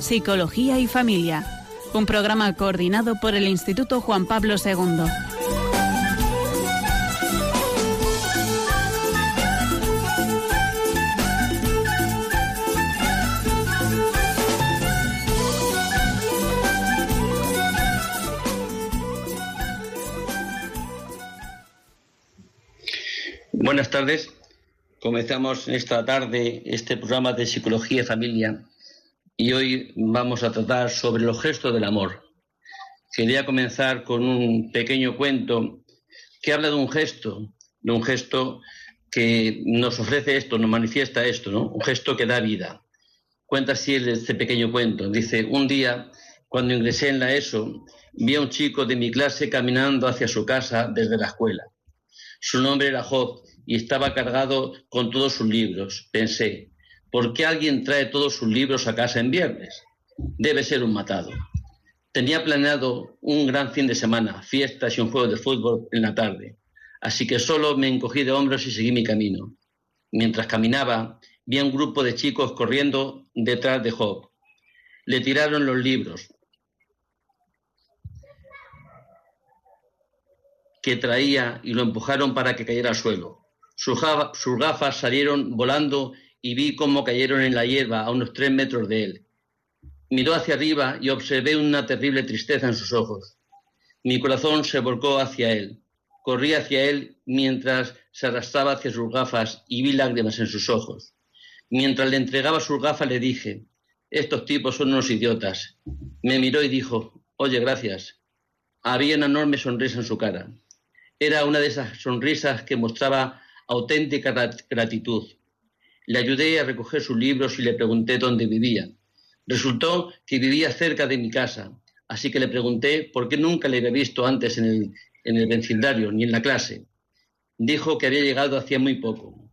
Psicología y Familia, un programa coordinado por el Instituto Juan Pablo II. Buenas tardes. Comenzamos esta tarde este programa de Psicología y Familia y hoy vamos a tratar sobre los gestos del amor. Quería comenzar con un pequeño cuento que habla de un gesto, de un gesto que nos ofrece esto, nos manifiesta esto, ¿no? Un gesto que da vida. Cuenta así este pequeño cuento. Dice, un día, cuando ingresé en la ESO, vi a un chico de mi clase caminando hacia su casa desde la escuela. Su nombre era Job y estaba cargado con todos sus libros. Pensé, ¿por qué alguien trae todos sus libros a casa en viernes? Debe ser un matado. Tenía planeado un gran fin de semana, fiestas y un juego de fútbol en la tarde, así que solo me encogí de hombros y seguí mi camino. Mientras caminaba, vi a un grupo de chicos corriendo detrás de Job. Le tiraron los libros, que traía y lo empujaron para que cayera al suelo. Sus, gafas salieron volando y vi cómo cayeron en la hierba a unos tres metros de él. Miró hacia arriba y observé una terrible tristeza en sus ojos. Mi corazón se volcó hacia él. Corrí hacia él mientras se arrastraba hacia sus gafas y vi lágrimas en sus ojos. Mientras le entregaba sus gafas le dije, estos tipos son unos idiotas. Me miró y dijo, oye, gracias. Había una enorme sonrisa en su cara. Era una de esas sonrisas que mostraba auténtica gratitud. Le ayudé a recoger sus libros y le pregunté dónde vivía. Resultó que vivía cerca de mi casa, así que le pregunté por qué nunca le había visto antes en el, en el vecindario ni en la clase. Dijo que había llegado hacía muy poco.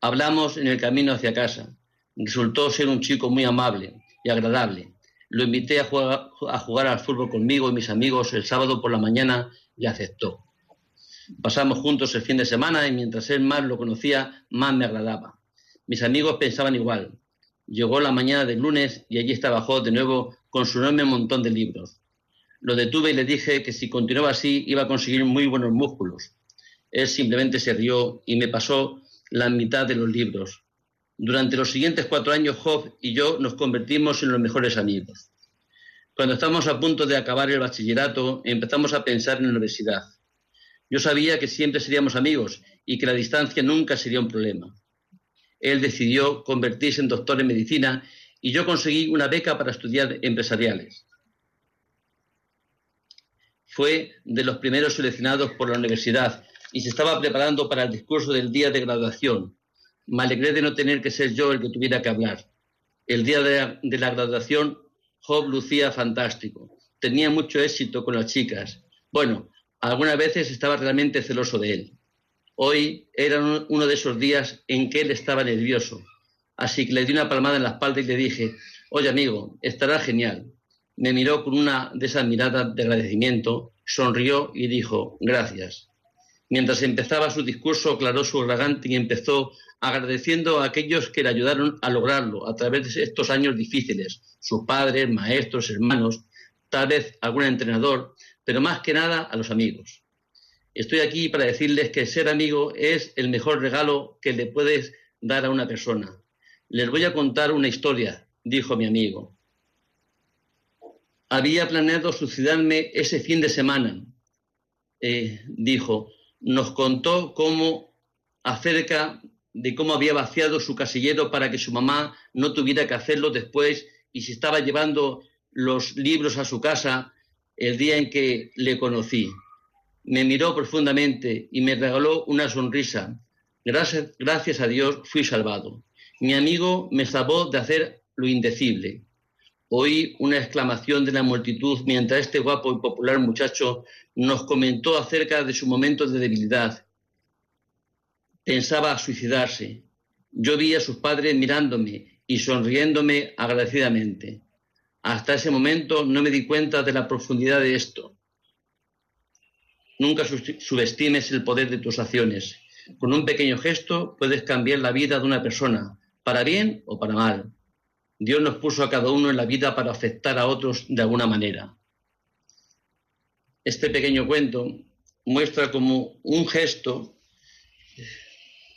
Hablamos en el camino hacia casa. Resultó ser un chico muy amable y agradable. Lo invité a jugar, a jugar al fútbol conmigo y mis amigos el sábado por la mañana y aceptó. Pasamos juntos el fin de semana y mientras él más lo conocía, más me agradaba. Mis amigos pensaban igual. Llegó la mañana del lunes y allí estaba Job de nuevo con su enorme montón de libros. Lo detuve y le dije que si continuaba así iba a conseguir muy buenos músculos. Él simplemente se rió y me pasó la mitad de los libros. Durante los siguientes cuatro años, Job y yo nos convertimos en los mejores amigos. Cuando estábamos a punto de acabar el bachillerato, empezamos a pensar en la universidad. Yo sabía que siempre seríamos amigos y que la distancia nunca sería un problema. Él decidió convertirse en doctor en medicina y yo conseguí una beca para estudiar empresariales. Fue de los primeros seleccionados por la universidad y se estaba preparando para el discurso del día de graduación. Me alegré de no tener que ser yo el que tuviera que hablar. El día de la, de la graduación, Job lucía fantástico. Tenía mucho éxito con las chicas. Bueno, algunas veces estaba realmente celoso de él. Hoy era uno de esos días en que él estaba nervioso, así que le di una palmada en la espalda y le dije, oye amigo, estará genial. Me miró con una de esas miradas de agradecimiento, sonrió y dijo, gracias. Mientras empezaba su discurso, aclaró su garganta y empezó agradeciendo a aquellos que le ayudaron a lograrlo a través de estos años difíciles, sus padres, maestros, hermanos, tal vez algún entrenador, pero más que nada a los amigos. Estoy aquí para decirles que ser amigo es el mejor regalo que le puedes dar a una persona. Les voy a contar una historia, dijo mi amigo. Había planeado suicidarme ese fin de semana, eh, dijo. Nos contó cómo acerca de cómo había vaciado su casillero para que su mamá no tuviera que hacerlo después y se estaba llevando los libros a su casa el día en que le conocí. Me miró profundamente y me regaló una sonrisa. Gracias, gracias a Dios fui salvado. Mi amigo me salvó de hacer lo indecible. Oí una exclamación de la multitud mientras este guapo y popular muchacho nos comentó acerca de su momento de debilidad. Pensaba suicidarse. Yo vi a sus padres mirándome y sonriéndome agradecidamente. Hasta ese momento no me di cuenta de la profundidad de esto. Nunca subestimes el poder de tus acciones. Con un pequeño gesto puedes cambiar la vida de una persona, para bien o para mal. Dios nos puso a cada uno en la vida para afectar a otros de alguna manera. Este pequeño cuento muestra como un gesto,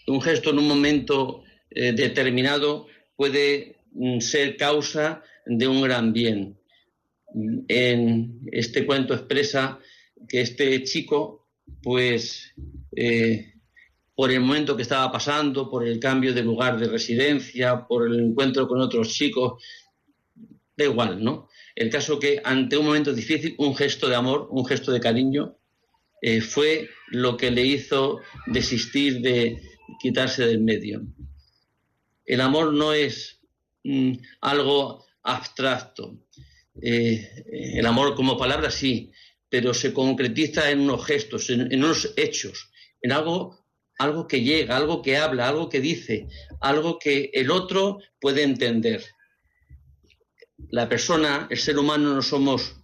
un gesto en un momento eh, determinado puede mm, ser causa de un gran bien. En este cuento expresa que este chico, pues, eh, por el momento que estaba pasando, por el cambio de lugar de residencia, por el encuentro con otros chicos, da igual, ¿no? El caso que ante un momento difícil, un gesto de amor, un gesto de cariño, eh, fue lo que le hizo desistir de quitarse del medio. El amor no es mm, algo abstracto. Eh, el amor como palabra sí, pero se concretiza en unos gestos, en, unos hechos, en algo, algo que llega, algo que habla, algo que dice, algo que el otro puede entender. La persona, el ser humano, no somos,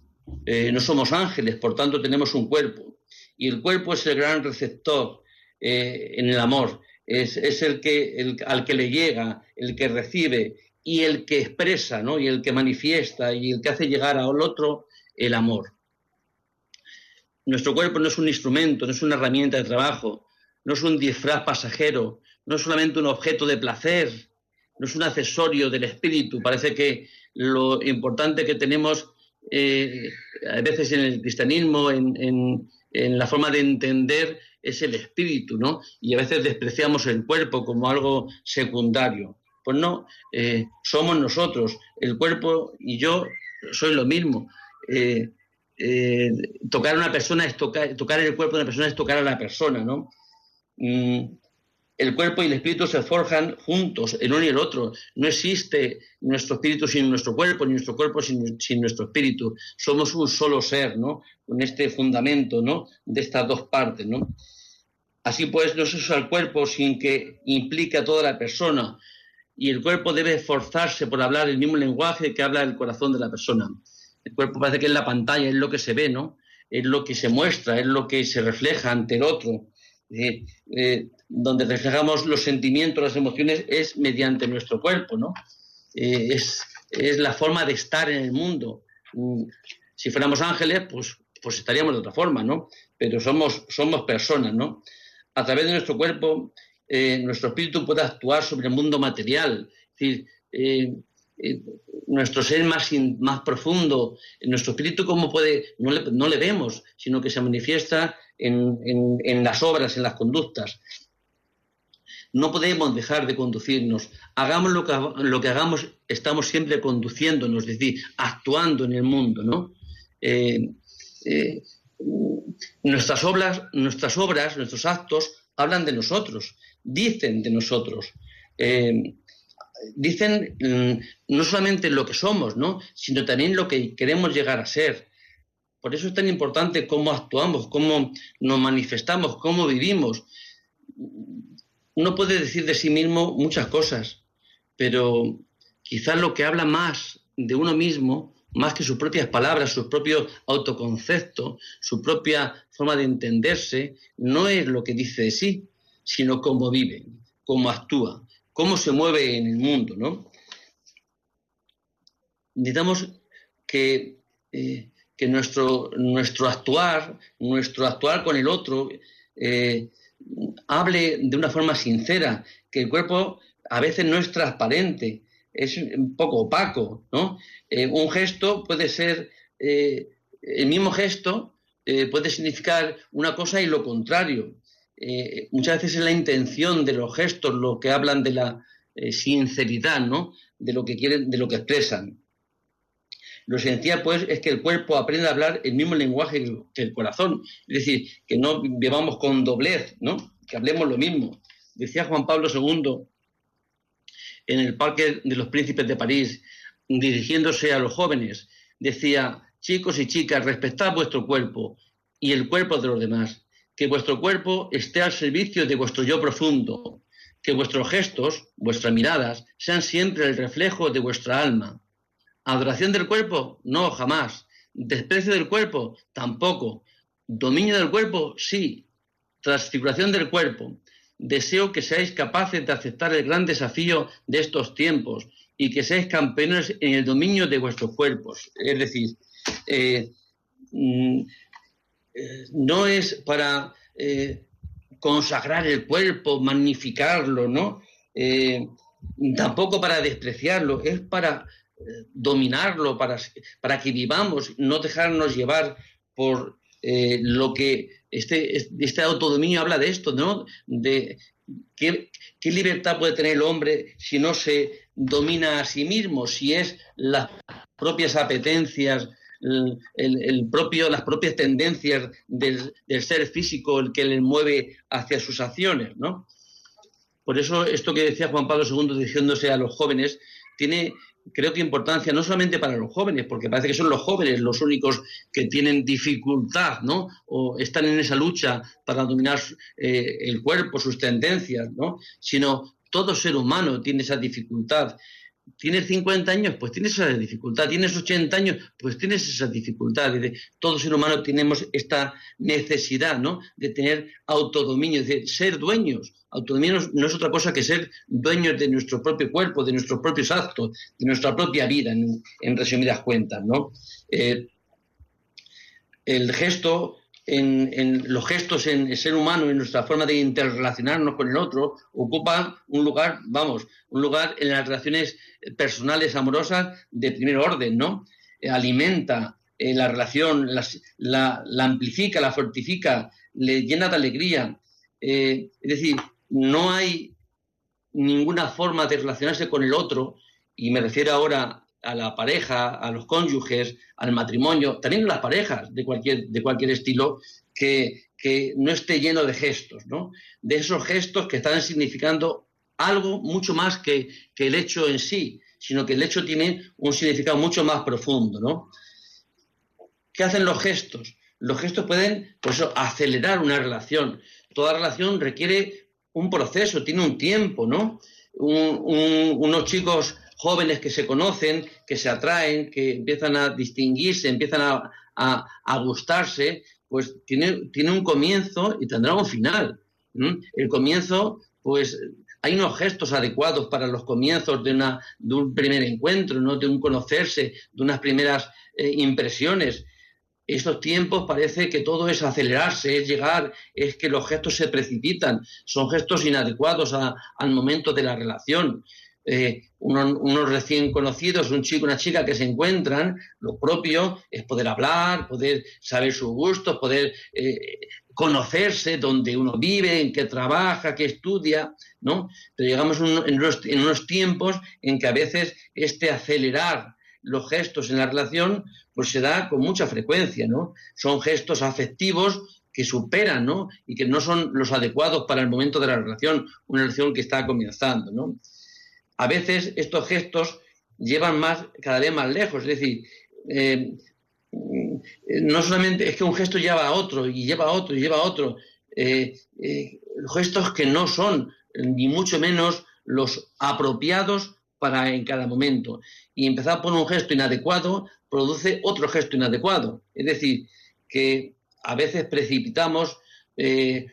eh, no somos ángeles, por tanto tenemos un cuerpo. Y el cuerpo es el gran receptor eh, en el amor, es, el que al que le llega, el que recibe y el que expresa, ¿no? Y el que manifiesta y el que hace llegar al otro el amor. Nuestro cuerpo no es un instrumento, no es una herramienta de trabajo, no es un disfraz pasajero, no es solamente un objeto de placer, no es un accesorio del espíritu. Parece que lo importante que tenemos eh, a veces en el cristianismo, en, la forma de entender, es el espíritu, ¿no? Y a veces despreciamos el cuerpo como algo secundario. Pues no, eh, somos nosotros, el cuerpo y yo soy lo mismo. Eh, eh, tocar a una persona es tocar, el cuerpo de una persona es tocar a la persona, ¿no? Mm, el cuerpo y el espíritu se forjan juntos, el uno y el otro. No existe nuestro espíritu sin nuestro cuerpo, ni nuestro cuerpo sin, nuestro espíritu. Somos un solo ser, ¿no? Con este fundamento, ¿no? De estas dos partes, ¿no? Así pues, no se usa el cuerpo sin que implique a toda la persona. Y el cuerpo debe esforzarse por hablar el mismo lenguaje que habla el corazón de la persona. El cuerpo parece que es la pantalla, es lo que se ve, ¿no? Es lo que se muestra, es lo que se refleja ante el otro. Eh, eh, donde reflejamos los sentimientos, las emociones, es mediante nuestro cuerpo, ¿no? Eh, es, la forma de estar en el mundo. Mm, si fuéramos ángeles, pues, pues estaríamos de otra forma, ¿no? Pero somos, somos personas, ¿no? A través de nuestro cuerpo, nuestro espíritu puede actuar sobre el mundo material. Es decir, nuestro ser más, más profundo, nuestro espíritu, ¿cómo puede? No le, no le vemos, sino que se manifiesta en, en, las obras, en las conductas. No podemos dejar de conducirnos. Hagamos lo que, hagamos, estamos siempre conduciéndonos, es decir, actuando en el mundo, ¿no? Eh, eh, nuestras obras, nuestras obras, nuestros actos hablan de nosotros, dicen de nosotros. Eh, dicen mm, no solamente lo que somos, ¿no? sino también lo que queremos llegar a ser. Por eso es tan importante cómo actuamos, cómo nos manifestamos, cómo vivimos. Uno puede decir de sí mismo muchas cosas, pero quizás lo que habla más de uno mismo, más que sus propias palabras, su propio autoconcepto, su propia forma de entenderse, no es lo que dice de sí, sino cómo vive, cómo actúa cómo se mueve en el mundo, ¿no? Necesitamos que, eh, que nuestro, nuestro actuar, nuestro actuar con el otro, eh, hable de una forma sincera, que el cuerpo a veces no es transparente, es un poco opaco, ¿no? Eh, un gesto puede ser, el mismo gesto puede significar una cosa y lo contrario. Eh, muchas veces es la intención de los gestos lo que hablan de la eh, sinceridad, ¿no? De lo que quieren, de lo que expresan. Lo esencial, pues, es que el cuerpo aprenda a hablar el mismo lenguaje que el corazón. Es decir, que no vivamos con doblez, ¿no? Que hablemos lo mismo. Decía Juan Pablo II en el Parque de los Príncipes de París, dirigiéndose a los jóvenes, decía, chicos y chicas, respetad vuestro cuerpo y el cuerpo de los demás que vuestro cuerpo esté al servicio de vuestro yo profundo, que vuestros gestos, vuestras miradas, sean siempre el reflejo de vuestra alma. Adoración del cuerpo, no, jamás. Desprecio del cuerpo, tampoco. Dominio del cuerpo, sí. Transfiguración del cuerpo. Deseo que seáis capaces de aceptar el gran desafío de estos tiempos y que seáis campeones en el dominio de vuestros cuerpos. Es decir, eh, mm, eh, no es para eh, consagrar el cuerpo, magnificarlo, ¿no? tampoco para despreciarlo, es para dominarlo, para, para que vivamos, no dejarnos llevar por lo que este, este autodominio habla de esto, ¿no? De qué, libertad puede tener el hombre si no se domina a sí mismo, si es las propias apetencias, el, propio, las propias tendencias del, ser físico el que le mueve hacia sus acciones, ¿no? Por eso esto que decía Juan Pablo II diciéndose a los jóvenes tiene creo que importancia no solamente para los jóvenes, porque parece que son los jóvenes los únicos que tienen dificultad, ¿no? O están en esa lucha para dominar eh, el cuerpo, sus tendencias, ¿no? Sino todo ser humano tiene esa dificultad. Tienes 50 años, pues tienes esa dificultad. Tienes 80 años, pues tienes esa dificultad. Todo ser humano tenemos esta necesidad, ¿no? De tener autodominio, de ser dueños Autonomía no, es otra cosa que ser dueños de nuestro propio cuerpo, de nuestros propios actos, de nuestra propia vida, en, resumidas cuentas, ¿no? Eh, el gesto, en, los gestos en el ser humano, en nuestra forma de interrelacionarnos con el otro, ocupan un lugar, vamos, un lugar en las relaciones personales, amorosas, de primer orden, ¿no? Eh, alimenta eh, la relación, la, amplifica, la fortifica, le llena de alegría. es decir, no hay ninguna forma de relacionarse con el otro, y me refiero ahora a la pareja, a los cónyuges, al matrimonio, también a las parejas de cualquier, de cualquier estilo, que, no esté lleno de gestos, ¿no? De esos gestos que están significando algo mucho más que, que, el hecho en sí, sino que el hecho tiene un significado mucho más profundo, ¿no? ¿Qué hacen los gestos? Los gestos pueden, por acelerar una relación. Toda relación requiere un proceso, tiene un tiempo, ¿no? unos chicos jóvenes que se conocen, que se atraen, que empiezan a distinguirse, empiezan a, gustarse, pues tiene, tiene, un comienzo y tendrá un final. El comienzo, pues hay unos gestos adecuados para los comienzos de, una, de un primer encuentro, ¿no? de un conocerse, de unas primeras eh, impresiones estos tiempos parece que todo es acelerarse, es llegar, es que los gestos se precipitan, son gestos inadecuados al momento de la relación. Eh, unos, recién conocidos, un chico, una chica que se encuentran, lo propio es poder hablar, poder saber sus gustos, poder eh, conocerse dónde uno vive, en qué trabaja, qué estudia, ¿no? Pero llegamos en unos tiempos en que a veces este acelerar los gestos en la relación, pues se da con mucha frecuencia, ¿no? Son gestos afectivos que superan, ¿no? Y que no son los adecuados para el momento de la relación, una relación que está comenzando, ¿no? A veces estos gestos llevan más, cada vez más lejos, es decir, eh, no solamente es que un gesto lleva a otro y lleva a otro y lleva a otro, eh, eh, gestos que no son ni mucho menos los apropiados para en cada momento. Y empezar por un gesto inadecuado produce otro gesto inadecuado. Es decir, que a veces precipitamos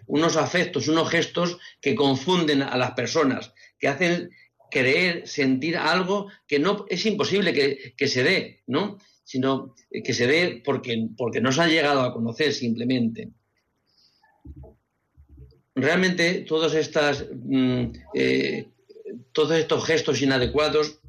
unos afectos, unos gestos que confunden a las personas, que hacen creer, sentir algo que no es imposible que, se dé, ¿no? sino que se dé porque, porque no se ha llegado a conocer simplemente. Realmente todas estas mm, eh, todos estos gestos inadecuados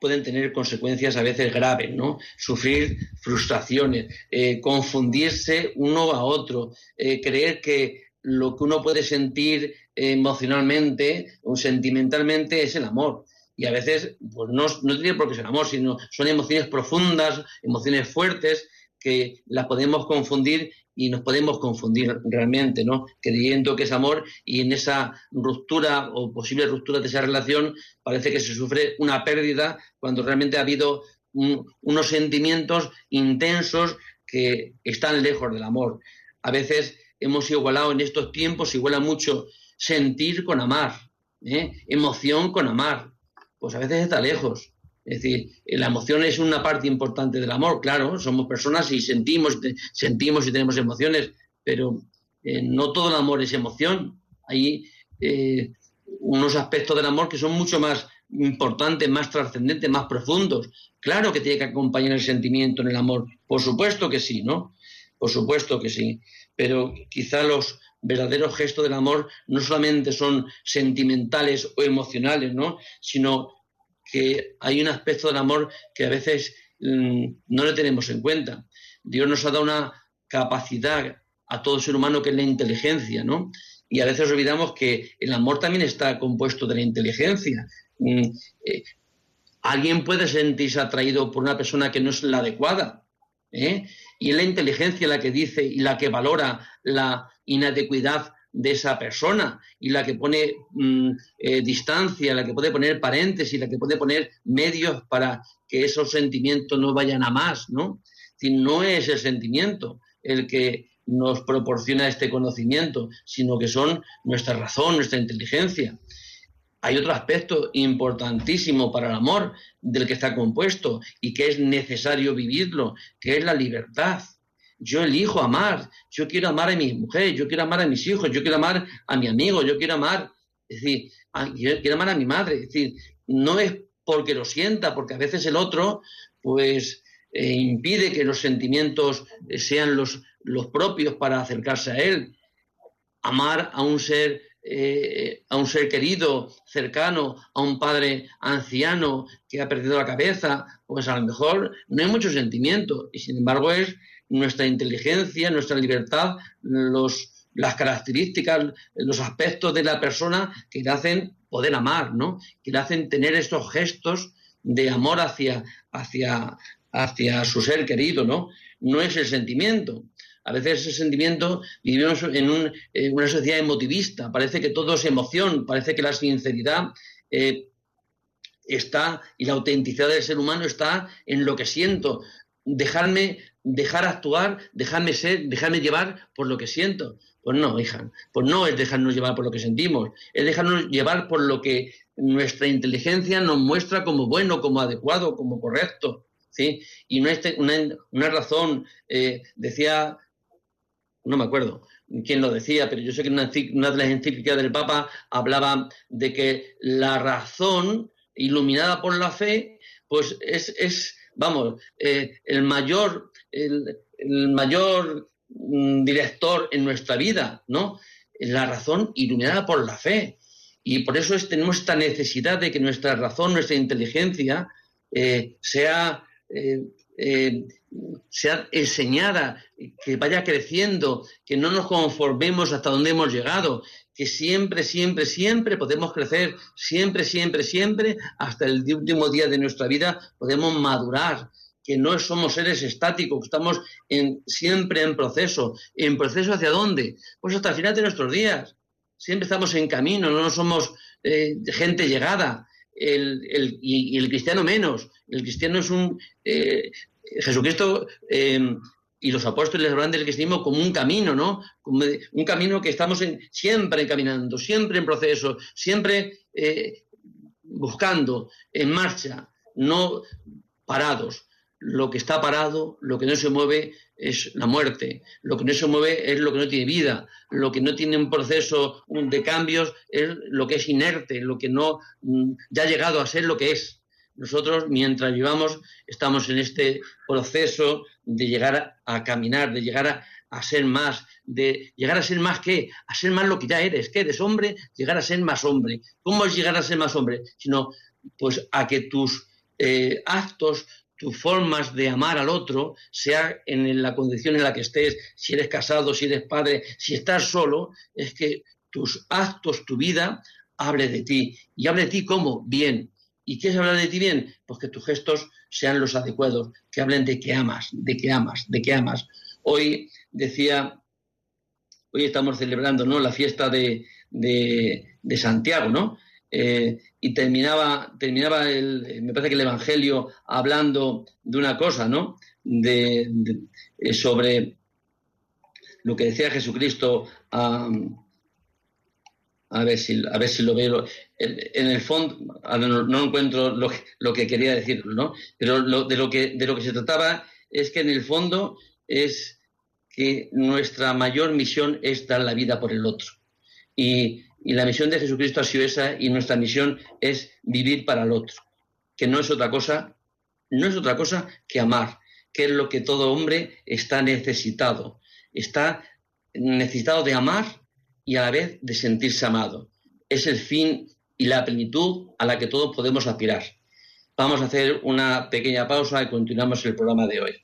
pueden tener consecuencias a veces graves, ¿no? Sufrir frustraciones, eh, confundirse uno a otro, eh, creer que lo que uno puede sentir emocionalmente o sentimentalmente es el amor. Y a veces, pues no, no tiene por qué ser amor, sino son emociones profundas, emociones fuertes, que las podemos confundir y nos podemos confundir realmente, ¿no? Creyendo que es amor y en esa ruptura o posible ruptura de esa relación parece que se sufre una pérdida cuando realmente ha habido unos sentimientos intensos que están lejos del amor. A veces hemos igualado en estos tiempos, iguala mucho sentir con amar, ¿eh? emoción con amar. Pues a veces está lejos. Es decir, la emoción es una parte importante del amor, claro, somos personas y sentimos, sentimos y tenemos emociones, pero eh, no todo el amor es emoción. Hay eh, unos aspectos del amor que son mucho más, importantes, más trascendentes, más profundos. Claro que tiene que acompañar el sentimiento en el amor. Por supuesto que sí, ¿no? Por supuesto que sí. Pero quizá los verdaderos gestos del amor no solamente son sentimentales o emocionales, ¿no? Sino que hay un aspecto del amor que a veces mm, no le tenemos en cuenta. Dios nos ha dado una capacidad a todo ser humano que es la inteligencia, ¿no? Y a veces olvidamos que el amor también está compuesto de la inteligencia. Mm, eh, alguien puede sentirse atraído por una persona que no es la adecuada. ¿Eh? Y es la inteligencia la que dice y la que valora la inadecuidad de esa persona y la que pone mm, eh, distancia, la que puede poner paréntesis, la que puede poner medios para que esos sentimientos no vayan a más, ¿no? Si no es el sentimiento el que nos proporciona este conocimiento, sino que son nuestra razón, nuestra inteligencia. Hay otro aspecto importantísimo para el amor del que está compuesto y que es necesario vivirlo, que es la libertad. Yo elijo amar, yo quiero amar a mi mujer, yo quiero amar a mis hijos, yo quiero amar a mi amigo, yo quiero amar, es decir, yo quiero amar a mi madre. Es decir, no es porque lo sienta, porque a veces el otro, pues, eh, impide que los sentimientos sean los, los propios para acercarse a él. Amar a un ser eh, a un ser querido, cercano, a un padre anciano que ha perdido la cabeza, pues a lo mejor no hay mucho sentimiento y sin embargo es nuestra inteligencia, nuestra libertad, los, las características, los aspectos de la persona que le hacen poder amar, ¿no? Que le hacen tener estos gestos de amor hacia, hacia, hacia su ser querido, ¿no? No es el sentimiento. A veces ese sentimiento, vivimos en, una sociedad emotivista, parece que todo es emoción, parece que la sinceridad eh, está y la autenticidad del ser humano está en lo que siento. Dejarme, dejar actuar, dejarme ser, dejarme llevar por lo que siento. Pues no, hija, pues no es dejarnos llevar por lo que sentimos, es dejarnos llevar por lo que nuestra inteligencia nos muestra como bueno, como adecuado, como correcto. ¿sí? Y no es una, razón, eh, decía no me acuerdo quién lo decía, pero yo sé que una, de las encíclicas del Papa hablaba de que la razón iluminada por la fe, pues es, vamos, eh, el mayor, el, mayor mm, director en nuestra vida, ¿no? La razón iluminada por la fe. Y por eso tenemos esta necesidad de que nuestra razón, nuestra inteligencia, eh, sea eh, sea enseñada, que vaya creciendo, que no nos conformemos hasta donde hemos llegado, que siempre, siempre, siempre podemos crecer, siempre, siempre, siempre, hasta el último día de nuestra vida podemos madurar, que no somos seres estáticos, estamos en, siempre en proceso. ¿En proceso hacia dónde? Pues hasta el final de nuestros días. Siempre estamos en camino, no somos eh, gente llegada. El, y, el cristiano menos. El cristiano es un, eh, Jesucristo eh, y los apóstoles hablan del cristianismo como un camino, ¿no? Como un camino que estamos siempre caminando, siempre en proceso, siempre eh, buscando, en marcha, no parados. Lo que está parado, lo que no se mueve es la muerte, lo que no se mueve es lo que no tiene vida, lo que no tiene un proceso de cambios es lo que es inerte, lo que no mm, ya ha llegado a ser lo que es. Nosotros, mientras vivamos, estamos en este proceso de llegar a, caminar, de llegar a, ser más, de llegar a ser más qué, a ser más lo que ya eres, que eres hombre, llegar a ser más hombre. ¿Cómo es llegar a ser más hombre? Sino, pues, a que tus eh, actos, tus formas de amar al otro, sea en la condición en la que estés, si eres casado, si eres padre, si estás solo, es que tus actos, tu vida, hable de ti. Y hable de ti como bien, ¿Y qué es hablar de ti bien? Pues que tus gestos sean los adecuados, que hablen de que amas, de que amas, de que amas. Hoy decía, hoy estamos celebrando ¿no? la fiesta de, de, Santiago, ¿no? Eh, y terminaba, terminaba el, me parece que el Evangelio hablando de una cosa, ¿no? De, eh, sobre lo que decía Jesucristo a, a ver si, a ver si lo veo. En, el fondo, no, encuentro lo lo que, quería decir, ¿no? Pero de, lo que, de lo que se trataba es que en el fondo es que nuestra mayor misión es dar la vida por el otro. Y Y la misión de Jesucristo ha sido esa y nuestra misión es vivir para el otro, que no es otra cosa, no es otra cosa que amar, que es lo que todo hombre está necesitado. Está necesitado de amar y a la vez de sentirse amado. Es el fin y la plenitud a la que todos podemos aspirar. Vamos a hacer una pequeña pausa y continuamos el programa de hoy.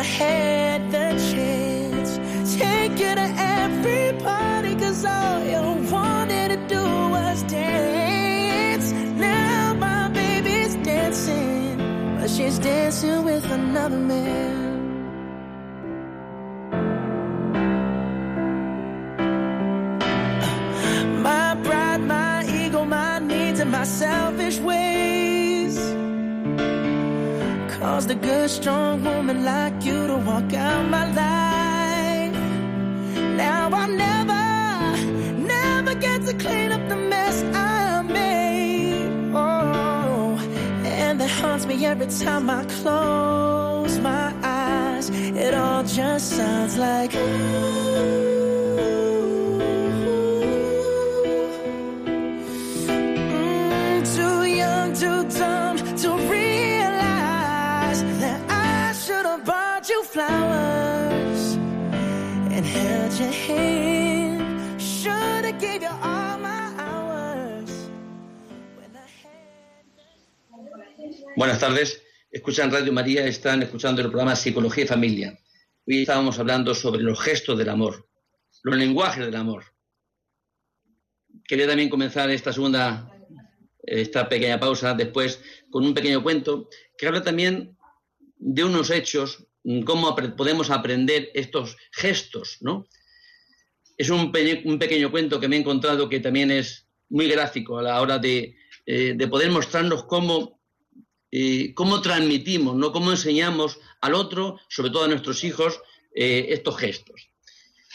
I had the chance. Take you to every party, cause all you wanted to do was dance. Now my baby's dancing, but she's dancing with another man. Caused a good, strong woman like you to walk out my life. Now I'll never, never get to clean up the mess I made. Oh, and that haunts me every time I close my eyes. It all just sounds like ooh. Buenas tardes. Escuchan Radio María, están escuchando el programa Psicología y Familia. Hoy estábamos hablando sobre los gestos del amor, los lenguajes del amor. Quería también comenzar esta segunda, esta pequeña pausa después con un pequeño cuento que habla también de unos hechos, cómo podemos aprender estos gestos, ¿no? Es un, pequeño cuento que me he encontrado que también es muy gráfico a la hora de, eh, poder mostrarnos cómo, eh, cómo transmitimos, ¿no? cómo enseñamos al otro, sobre todo a nuestros hijos, eh, estos gestos.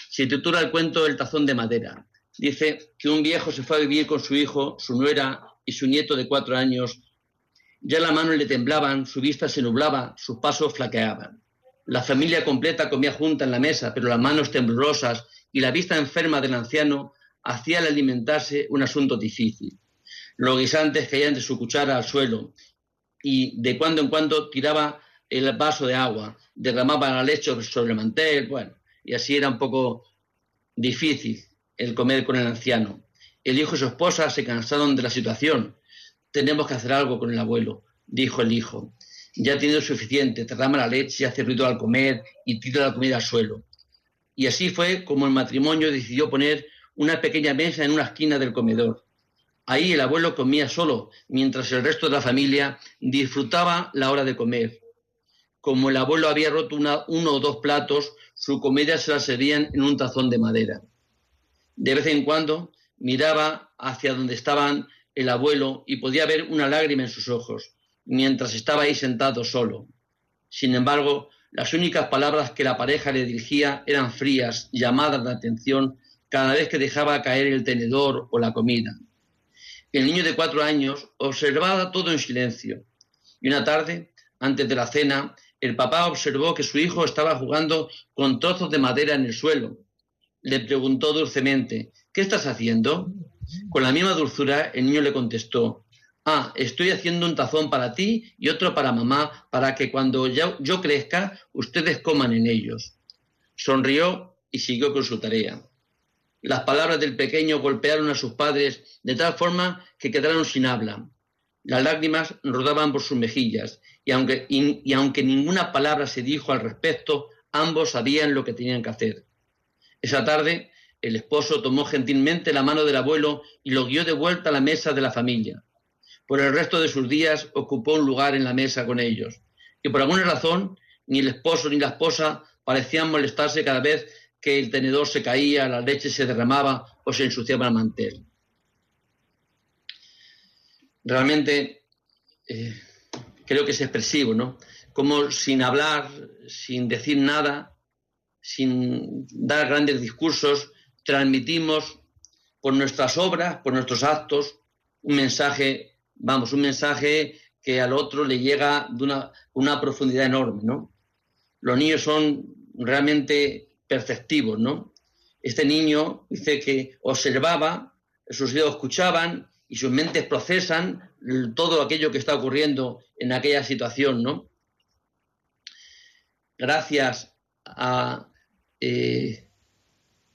Se titula el cuento El tazón de madera. Dice que un viejo se fue a vivir con su hijo, su nuera y su nieto de cuatro años. Ya las manos le temblaban, su vista se nublaba, sus pasos flaqueaban. La familia completa comía junta en la mesa, pero las manos temblorosas y la vista enferma del anciano hacía al alimentarse un asunto difícil. Los guisantes caían de su cuchara al suelo y de cuando en cuando tiraba el vaso de agua, derramaba la leche sobre el mantel, bueno, y así era un poco difícil el comer con el anciano. El hijo y su esposa se cansaron de la situación. Tenemos que hacer algo con el abuelo, dijo el hijo. Ya ha tenido suficiente, derrama la leche, hace ruido al comer y tira la comida al suelo. Y así fue como el matrimonio decidió poner una pequeña mesa en una esquina del comedor. Ahí el abuelo comía solo, mientras el resto de la familia disfrutaba la hora de comer. Como el abuelo había roto uno o dos platos, su comida se la servían en un tazón de madera. De vez en cuando miraba hacia donde estaban el abuelo y podía ver una lágrima en sus ojos, mientras estaba ahí sentado solo. Sin embargo, las únicas palabras que la pareja le dirigía eran frías, llamadas de atención cada vez que dejaba caer el tenedor o la comida. El niño de cuatro años observaba todo en silencio. Y una tarde, antes de la cena, el papá observó que su hijo estaba jugando con trozos de madera en el suelo. Le preguntó dulcemente, ¿qué estás haciendo? Con la misma dulzura, el niño le contestó, ah, estoy haciendo un tazón para ti y otro para mamá, para que cuando yo, crezca, ustedes coman en ellos. Sonrió y siguió con su tarea. Las palabras del pequeño golpearon a sus padres de tal forma que quedaron sin habla. Las lágrimas rodaban por sus mejillas y aunque, y aunque ninguna palabra se dijo al respecto, ambos sabían lo que tenían que hacer. Esa tarde, el esposo tomó gentilmente la mano del abuelo y lo guió de vuelta a la mesa de la familia. Por el resto de sus días ocupó un lugar en la mesa con ellos. Y por alguna razón, ni el esposo ni la esposa parecían molestarse cada vez que el tenedor se caía, la leche se derramaba o se ensuciaba el mantel. Realmente eh, creo que es expresivo, ¿no? Como sin hablar, sin decir nada, sin dar grandes discursos, transmitimos por nuestras obras, por nuestros actos, un mensaje, vamos, un mensaje que al otro le llega de una, una profundidad enorme, ¿no? Los niños son realmente perceptivos, ¿no? Este niño dice que observaba, sus dedos escuchaban y sus mentes procesan todo aquello que está ocurriendo en aquella situación, ¿no? Gracias a eh,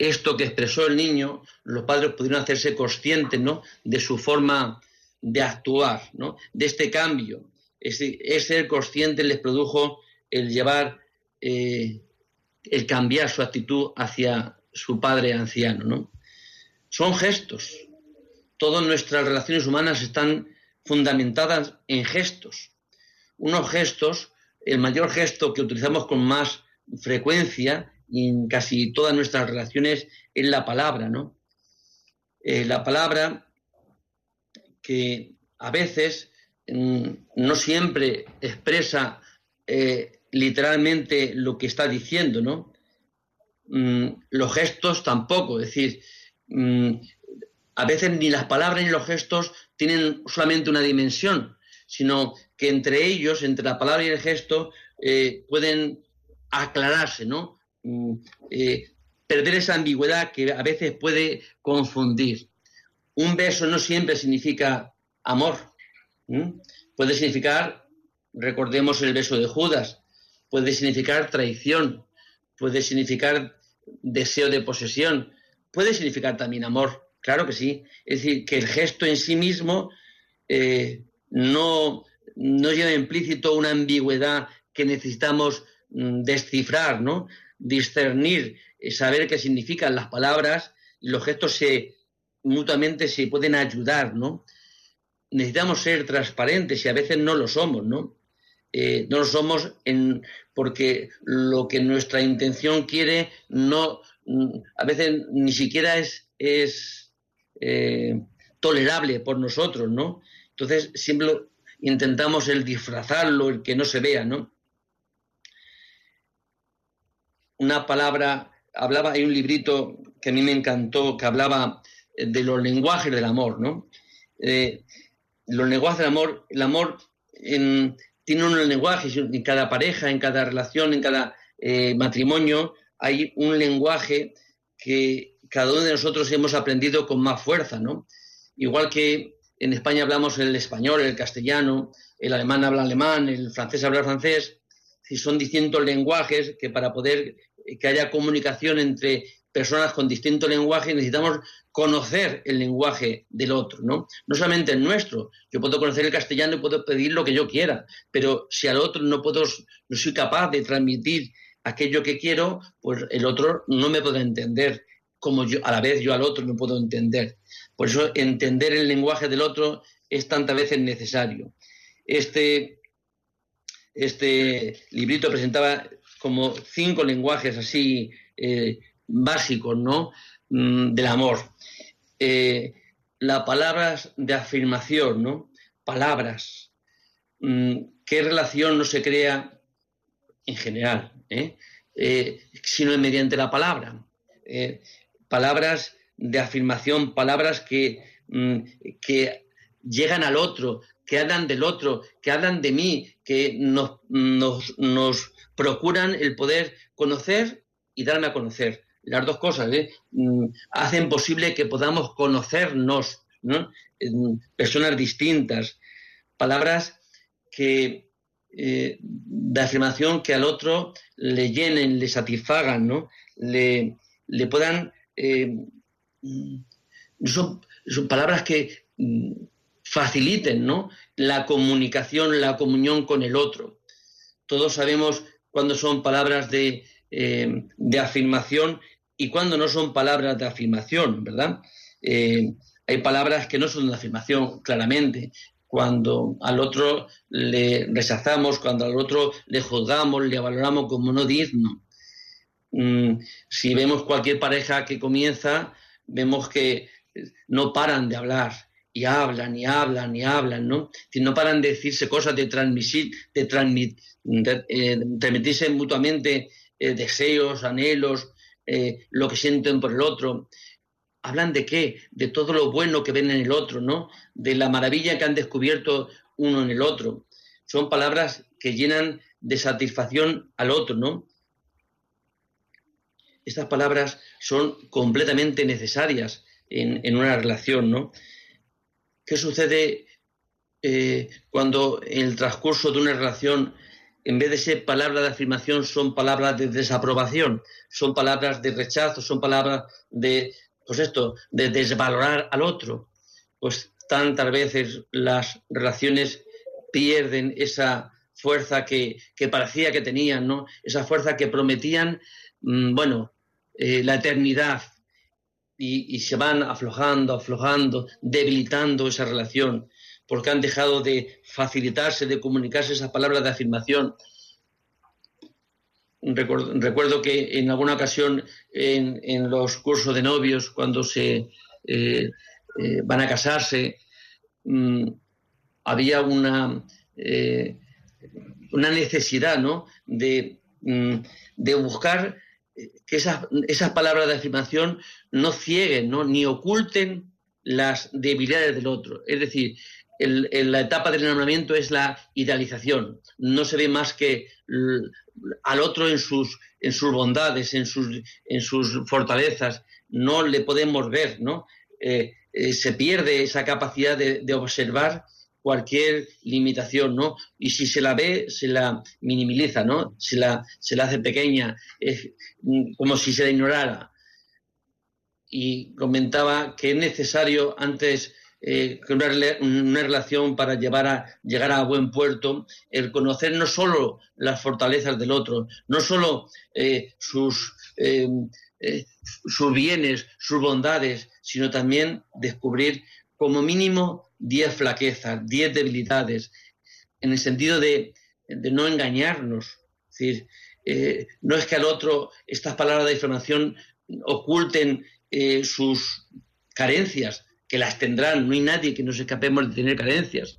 esto que expresó el niño, los padres pudieron hacerse conscientes ¿no? de su forma de actuar, ¿no? de este cambio. Ese, ser consciente les produjo el llevar, eh, el cambiar su actitud hacia su padre anciano. ¿no? Son gestos. Todas nuestras relaciones humanas están fundamentadas en gestos. Unos gestos, el mayor gesto que utilizamos con más frecuencia en casi todas nuestras relaciones es la palabra, ¿no? Eh, la palabra que a veces mm, no siempre expresa eh, literalmente lo que está diciendo, ¿no? Mm, los gestos tampoco, es decir, mm, a veces ni las palabras ni los gestos tienen solamente una dimensión, sino que entre ellos, entre la palabra y el gesto, eh, pueden aclararse, ¿no? Eh, perder esa ambigüedad que a veces puede confundir. Un beso no siempre significa amor. Puede significar, recordemos el beso de Judas, puede significar traición, puede significar deseo de posesión, puede significar también amor, claro que sí. Es decir, que el gesto en sí mismo eh, no, no lleva implícito una ambigüedad que necesitamos mm, descifrar, ¿no? discernir, eh, saber qué significan las palabras y los gestos se mutuamente se pueden ayudar, ¿no? Necesitamos ser transparentes y a veces no lo somos, ¿no? Eh, no lo somos en, porque lo que nuestra intención quiere no a veces ni siquiera es, es eh, tolerable por nosotros, ¿no? Entonces siempre intentamos el disfrazarlo, el que no se vea, ¿no? una palabra, hablaba, hay un librito que a mí me encantó, que hablaba de los lenguajes del amor, ¿no? Eh, los lenguajes del amor, el amor tiene un lenguaje, en cada pareja, en cada relación, en cada eh, matrimonio, hay un lenguaje que cada uno de nosotros hemos aprendido con más fuerza, ¿no? Igual que en España hablamos el español, el castellano, el alemán habla alemán, el francés habla francés, y son distintos lenguajes que para poder que haya comunicación entre personas con distinto lenguaje, necesitamos conocer el lenguaje del otro, ¿no? No solamente el nuestro. Yo puedo conocer el castellano y puedo pedir lo que yo quiera, pero si al otro no puedo, no soy capaz de transmitir aquello que quiero, pues el otro no me puede entender como yo, a la vez yo al otro no puedo entender. Por eso entender el lenguaje del otro es tantas veces necesario. Este, este librito presentaba como cinco lenguajes así eh, básicos, ¿no? Mm, del amor. Eh, las palabras de afirmación, ¿no? Palabras. Mm, ¿Qué relación no se crea en general? Eh? sino mediante la palabra. palabras de afirmación, palabras que, mm, que llegan al otro, que hablan del otro, que hablan de mí, que nos, nos, nos procuran el poder conocer y darme a conocer. Las dos cosas ¿eh? mm, hacen posible que podamos conocernos, ¿no? personas distintas, palabras que eh, de afirmación que al otro le llenen, le satisfagan, ¿no? le, le puedan eh, mm, son, palabras que mm, faciliten ¿no? la comunicación, la comunión con el otro. Todos sabemos cuándo son palabras de, de afirmación y cuándo no son palabras de afirmación, ¿verdad? Eh, hay palabras que no son de afirmación, claramente. Cuando al otro le rechazamos, cuando al otro le juzgamos, le valoramos como no digno. Mm, si vemos cualquier pareja que comienza, vemos que no paran de hablar y hablan y hablan y hablan, ¿no? Si no paran de decirse cosas, de transmitir, de, eh, transmitirse mutuamente eh, deseos, anhelos, eh, lo que sienten por el otro. ¿Hablan de qué? De todo lo bueno que ven en el otro, ¿no? De la maravilla que han descubierto uno en el otro. Son palabras que llenan de satisfacción al otro, ¿no? Estas palabras son completamente necesarias en, una relación, ¿no? ¿Qué sucede eh, cuando en el transcurso de una relación, en vez de ser palabras de afirmación, son palabras de desaprobación, son palabras de rechazo, son palabras de, pues esto, de desvalorar al otro? Pues tantas veces las relaciones pierden esa fuerza que, parecía que tenían, ¿no? Esa fuerza que prometían, mm, bueno, eh, la eternidad, y, se van aflojando, aflojando, debilitando esa relación, porque han dejado de facilitarse, de comunicarse esas palabras de afirmación. Recuerdo, que en alguna ocasión en, los cursos de novios, cuando se eh, eh, van a casarse, mm, había una, eh, una necesidad ¿no? de, mm, de buscar que esas, esas palabras de afirmación no cieguen, ¿no? ni oculten las debilidades del otro. Es decir, la etapa del enamoramiento es la idealización. No se ve más que al otro en sus, en sus bondades, en sus, en sus fortalezas. No le podemos ver, ¿no? Eh, eh, se pierde esa capacidad de, de observar cualquier limitación, ¿no? Y si se la ve, se la minimiza, ¿no? Se la, se la hace pequeña, es como si se la ignorara. Y comentaba que es necesario antes eh, una, relación para llevar a, llegar a buen puerto, el conocer no solo las fortalezas del otro, no solo eh, sus, eh, sus bienes, sus bondades, sino también descubrir como mínimo 10 flaquezas, 10 debilidades, en el sentido de, no engañarnos. Es decir, eh, no es que al otro estas palabras de información oculten eh, sus carencias, que las tendrán, no hay nadie que nos escapemos de tener carencias,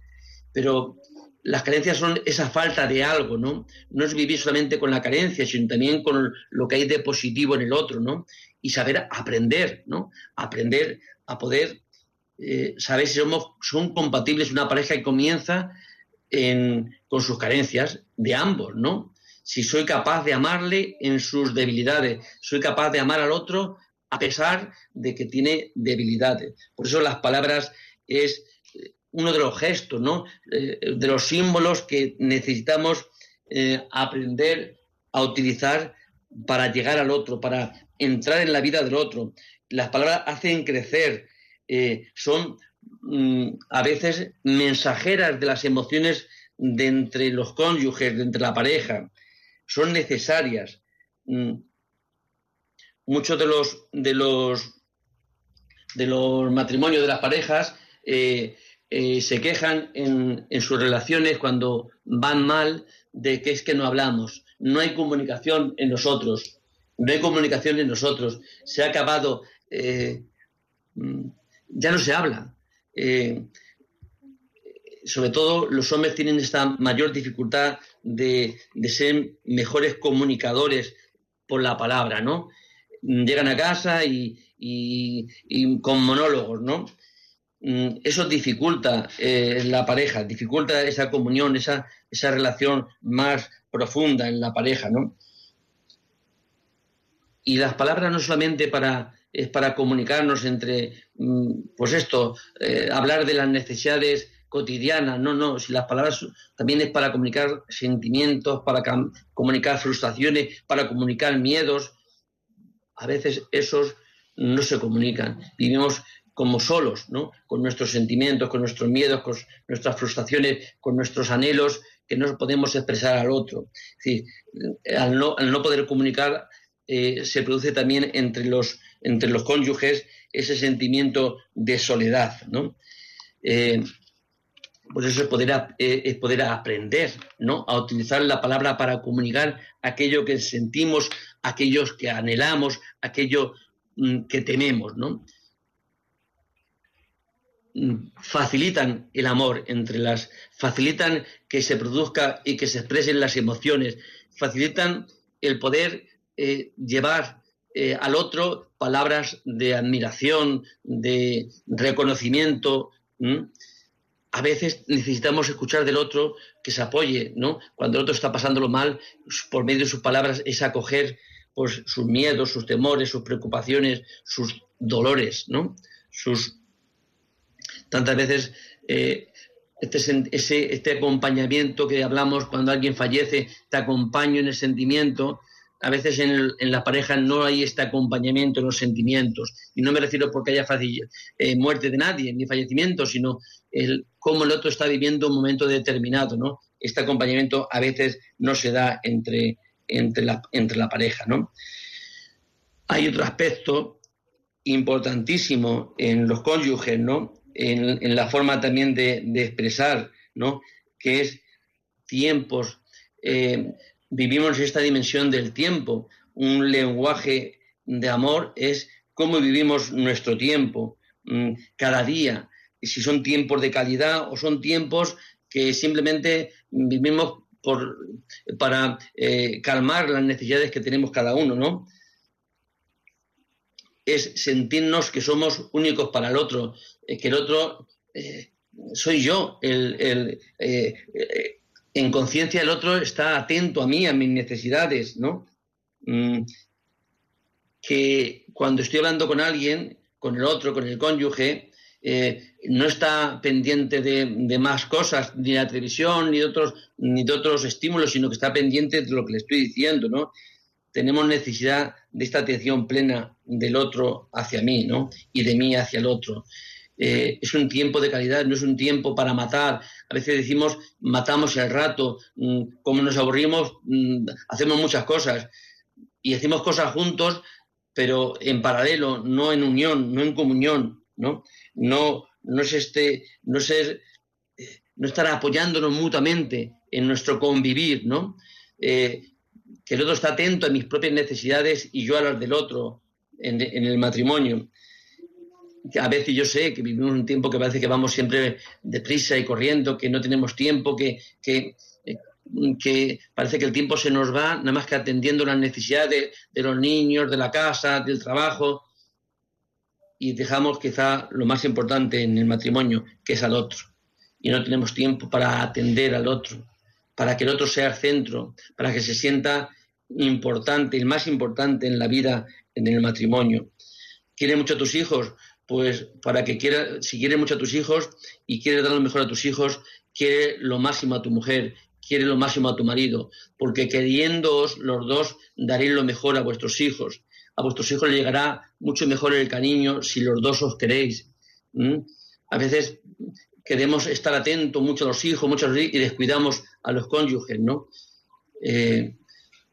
pero las carencias son esa falta de algo, ¿no? No es vivir solamente con la carencia, sino también con lo que hay de positivo en el otro, ¿no? Y saber aprender, ¿no? Aprender a poder eh, saber si somos, son compatibles una pareja que comienza con sus carencias de ambos, ¿no? Si soy capaz de amarle en sus debilidades, soy capaz de amar al otro a pesar de que tiene debilidades. Por eso las palabras es eh, uno de los gestos, ¿no? Eh, de los símbolos que necesitamos aprender a utilizar para llegar al otro, para entrar en la vida del otro. Las palabras hacen crecer, eh, son mm, a veces mensajeras de las emociones de entre los cónyuges, de entre la pareja. Son necesarias. Mm, muchos de los, de los, de los matrimonios de las parejas eh, eh, se quejan en, en, sus relaciones cuando van mal de que es que no hablamos, no hay comunicación en nosotros, no hay comunicación en nosotros, se ha acabado mm, ya no se habla. Eh, sobre todo los hombres tienen esta mayor dificultad de, ser mejores comunicadores por la palabra, ¿no? Llegan a casa y, con monólogos, ¿no? Mm, eso dificulta eh, la pareja, dificulta esa comunión, esa, esa relación más profunda en la pareja, ¿no? Y las palabras no solamente para es para comunicarnos entre, mm, pues esto, eh, hablar de las necesidades cotidianas, no, no, si las palabras también es para comunicar sentimientos, para comunicar frustraciones, para comunicar miedos, a veces esos no se comunican. Vivimos como solos, ¿no? Con nuestros sentimientos, con nuestros miedos, con nuestras frustraciones, con nuestros anhelos que no podemos expresar al otro. Es al no, poder comunicar eh, se produce también entre los, entre los cónyuges ese sentimiento de soledad, ¿no? Eh, pues eso es poder, eh, aprender, ¿no? A utilizar la palabra para comunicar aquello que sentimos, aquellos que anhelamos, aquello mm, que tememos, ¿no? Mm, facilitan el amor entre las, facilitan que se produzca y que se expresen las emociones, facilitan el poder eh, llevar eh, al otro palabras de admiración, de reconocimiento a veces necesitamos escuchar del otro que se apoye, ¿no? Cuando el otro está pasándolo mal, por medio de sus palabras es acoger pues, sus miedos, sus temores, sus preocupaciones, sus dolores, ¿no? Tantas veces eh, este, este acompañamiento que hablamos cuando alguien fallece, te acompaño en el sentimiento, a veces en, la pareja no hay este acompañamiento en los sentimientos. Y no me refiero porque haya eh, muerte de nadie, ni fallecimiento, sino el cómo el otro está viviendo un momento determinado. ¿no? Este acompañamiento a veces no se da entre, entre, la, pareja. ¿no? Hay otro aspecto importantísimo en los cónyuges, ¿no? en, la forma también de, expresar, ¿no? que es tiempos. Eh, vivimos esta dimensión del tiempo. Un lenguaje de amor es cómo vivimos nuestro tiempo mm, cada día. Si son tiempos de calidad o son tiempos que simplemente vivimos por, para eh, calmar las necesidades que tenemos cada uno, ¿no? Es sentirnos que somos únicos para el otro, eh, que el otro eh, soy yo, el, en conciencia el otro está atento a mí, a mis necesidades, ¿no? Mm, que cuando estoy hablando con alguien, con el otro, con el cónyuge, eh, no está pendiente de, más cosas, ni de la televisión, ni de, otros, ni de otros estímulos, sino que está pendiente de lo que le estoy diciendo, ¿no? Tenemos necesidad de esta atención plena del otro hacia mí, ¿no? Y de mí hacia el otro. Eh, es un tiempo de calidad, no es un tiempo para matar. A veces decimos, matamos el rato, mm, como nos aburrimos, mm, hacemos muchas cosas y hacemos cosas juntos, pero en paralelo, no en unión, no en comunión, ¿no? No, no es este, no ser, no estar apoyándonos mutuamente en nuestro convivir, ¿no? Eh, que el otro está atento a mis propias necesidades y yo a las del otro en el matrimonio a veces yo sé que vivimos un tiempo que parece que vamos siempre deprisa y corriendo, que no tenemos tiempo, que, que, eh, parece que el tiempo se nos va nada más que atendiendo las necesidades de, los niños, de la casa, del trabajo, y dejamos quizá lo más importante en el matrimonio, que es al otro. Y no tenemos tiempo para atender al otro, para que el otro sea el centro, para que se sienta importante, el más importante en la vida, en el matrimonio. ¿Quiere mucho a tus hijos? Pues para que quiera, si quieres mucho a tus hijos y quieres dar lo mejor a tus hijos, quiere lo máximo a tu mujer, quiere lo máximo a tu marido, porque queriéndoos los dos daréis lo mejor a vuestros hijos. A vuestros hijos les llegará mucho mejor el cariño si los dos os queréis. A veces queremos estar atentos mucho a los hijos, mucho y descuidamos a los cónyuges, ¿no? Eh,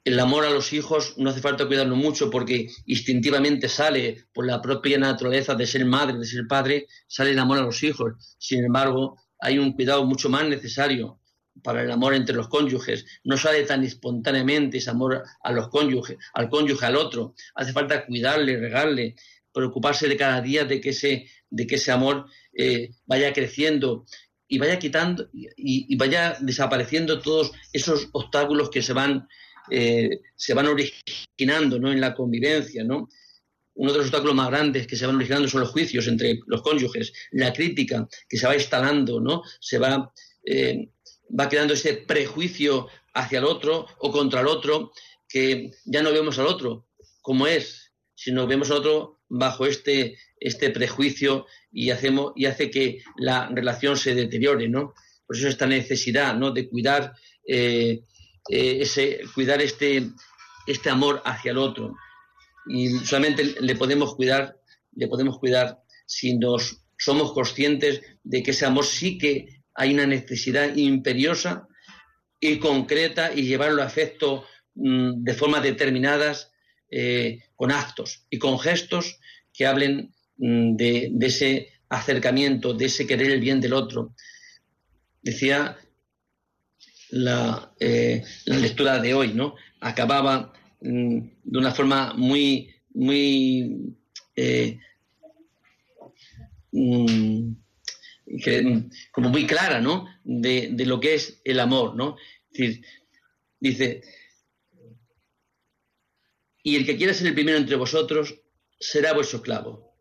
el amor a los hijos no hace falta cuidarlo mucho porque instintivamente sale por la propia naturaleza de ser madre, de ser padre, sale el amor a los hijos. Sin embargo, hay un cuidado mucho más necesario para el amor entre los cónyuges. No sale tan espontáneamente ese amor a los cónyuges, al cónyuge, al otro. Hace falta cuidarle, regarle, preocuparse de cada día de que ese, de que ese amor eh, vaya creciendo y vaya quitando y, vaya desapareciendo todos esos obstáculos que se van eh, se van originando ¿no? en la convivencia. ¿no? Uno de los obstáculos más grandes que se van originando son los juicios entre los cónyuges, la crítica que se va instalando, ¿no? se va, eh, va creando ese prejuicio hacia el otro o contra el otro, que ya no vemos al otro como es, sino vemos al otro bajo este, este prejuicio y, hacemos, y hace que la relación se deteriore. ¿no? Por eso esta necesidad ¿no? de cuidar eh, eh, ese, cuidar este, este amor hacia el otro. y solamente le podemos cuidar, le podemos cuidar si nos somos conscientes de que ese amor sí que hay una necesidad imperiosa y concreta y llevarlo a efecto mm, de formas determinadas eh, con actos y con gestos que hablen mm, de, ese acercamiento, de ese querer el bien del otro. Decía la, eh, lectura de hoy, ¿no? Acababa mm, de una forma muy, muy eh, como muy clara, ¿no? De, de, lo que es el amor, ¿no? Es decir, dice, y el que quiera ser el primero entre vosotros será vuestro esclavo.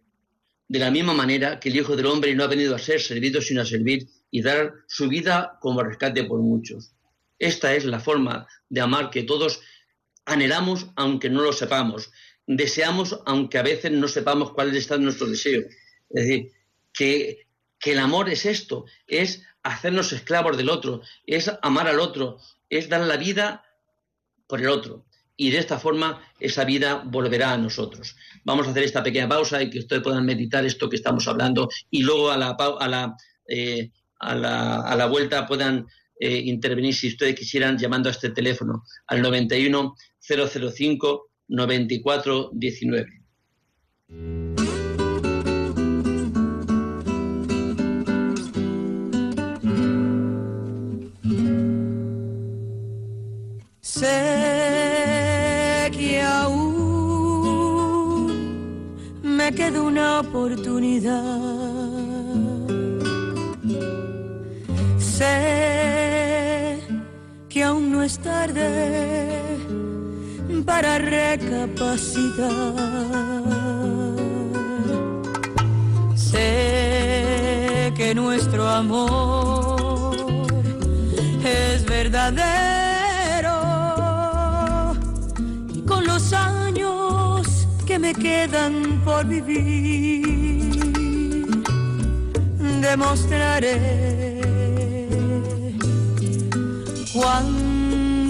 De la misma manera que el Hijo del Hombre no ha venido a ser servido sino a servir y dar su vida como rescate por muchos. Esta es la forma de amar que todos anhelamos aunque no lo sepamos, deseamos aunque a veces no sepamos cuál es nuestro deseo. Es decir, que, que el amor es esto, es hacernos esclavos del otro, es amar al otro, es dar la vida por el otro. Y de esta forma esa vida volverá a nosotros. Vamos a hacer esta pequeña pausa y que ustedes puedan meditar esto que estamos hablando y luego a la, a la, eh, a la, a la vuelta puedan eh, intervenir si ustedes quisieran llamando a este teléfono al 91 005 94 19. Sé que aún me queda una oportunidad. Sé es tarde para recapacitar. Sé que nuestro amor es verdadero los años que me quedan por vivir, demostraré cuánto